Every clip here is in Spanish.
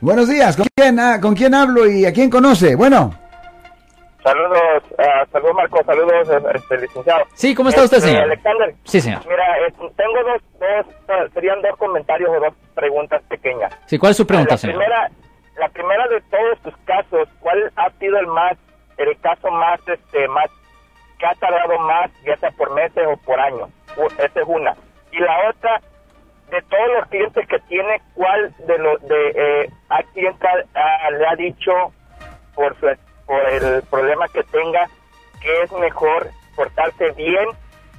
Buenos días, ¿con quién, ah, ¿con quién hablo y a quién conoce? Bueno. Saludos, uh, saludos Marco, saludos, este, licenciado. Sí, ¿cómo está usted, Este, señor? Alexander. Sí, señor. Mira, eh, tengo dos, dos, eh, serían dos comentarios o dos preguntas pequeñas. Sí, ¿cuál es su pregunta, la señor? primera, la primera de todos tus casos, ¿cuál ha sido el más, el caso más, este, más, que ha tardado más, ya sea por meses o por años? Esa es una. Y la otra, de todos los clientes que tiene, ¿cuál de los, de, eh, a ah, le ha dicho por su, por el problema que tenga que es mejor portarse bien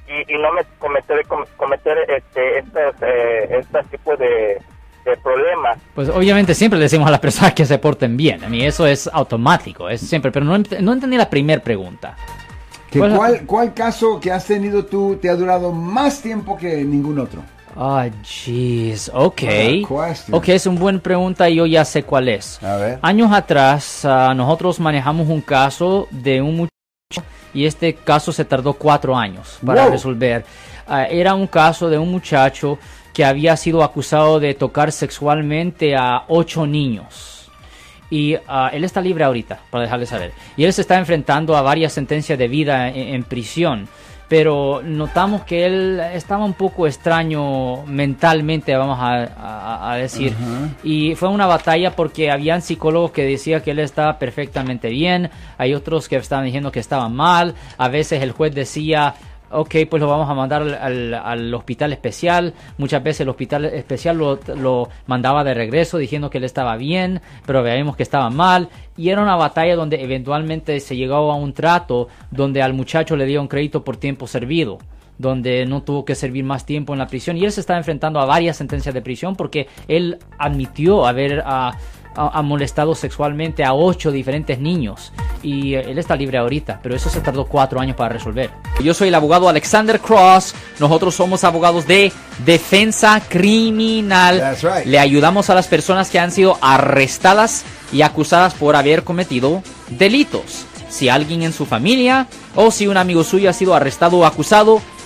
y, y no me cometer com- cometer este estos eh, estos tipos de, de problemas Pues obviamente siempre le decimos a las personas que se porten bien. A mí eso es automático, es siempre. Pero no, ent- no entendí la primera pregunta. ¿Que ¿Cuál- ¿Cuál, ¿Cuál caso que has tenido tú te ha durado más tiempo que ningún otro? Ah, jeez, ok. Ok, es una buena pregunta y yo ya sé cuál es. A ver. Años atrás, ah, nosotros manejamos un caso de un muchacho y este caso se tardó cuatro años para Wow. resolver. Ah, era un caso de un muchacho que había sido acusado de tocar sexualmente a ocho niños. Y ah, él está libre ahorita, para dejarle saber. Y él se está enfrentando a varias sentencias de vida en, en prisión. Pero notamos que él estaba un poco extraño mentalmente, vamos a, a- a decir. Y fue una batalla porque habían psicólogos que decían que él estaba perfectamente bien, hay otros que estaban diciendo que estaba mal, a veces el juez decía, ok, pues lo vamos a mandar al, al- al hospital especial, muchas veces el hospital especial lo, lo mandaba de regreso diciendo que él estaba bien, pero veíamos que estaba mal, y era una batalla donde eventualmente se llegó a un trato donde al muchacho le dio un crédito por tiempo servido donde no tuvo que servir más tiempo en la prisión y él se está enfrentando a varias sentencias de prisión porque él admitió haber ah, molestado sexualmente a ocho diferentes niños y eh, él está libre ahorita, pero eso se tardó cuatro años para resolver. Yo soy el abogado Alexander Cross, nosotros somos abogados de defensa criminal. That's right. Le ayudamos a las personas que han sido arrestadas y acusadas por haber cometido delitos. Si alguien en su familia o si un amigo suyo ha sido arrestado o acusado,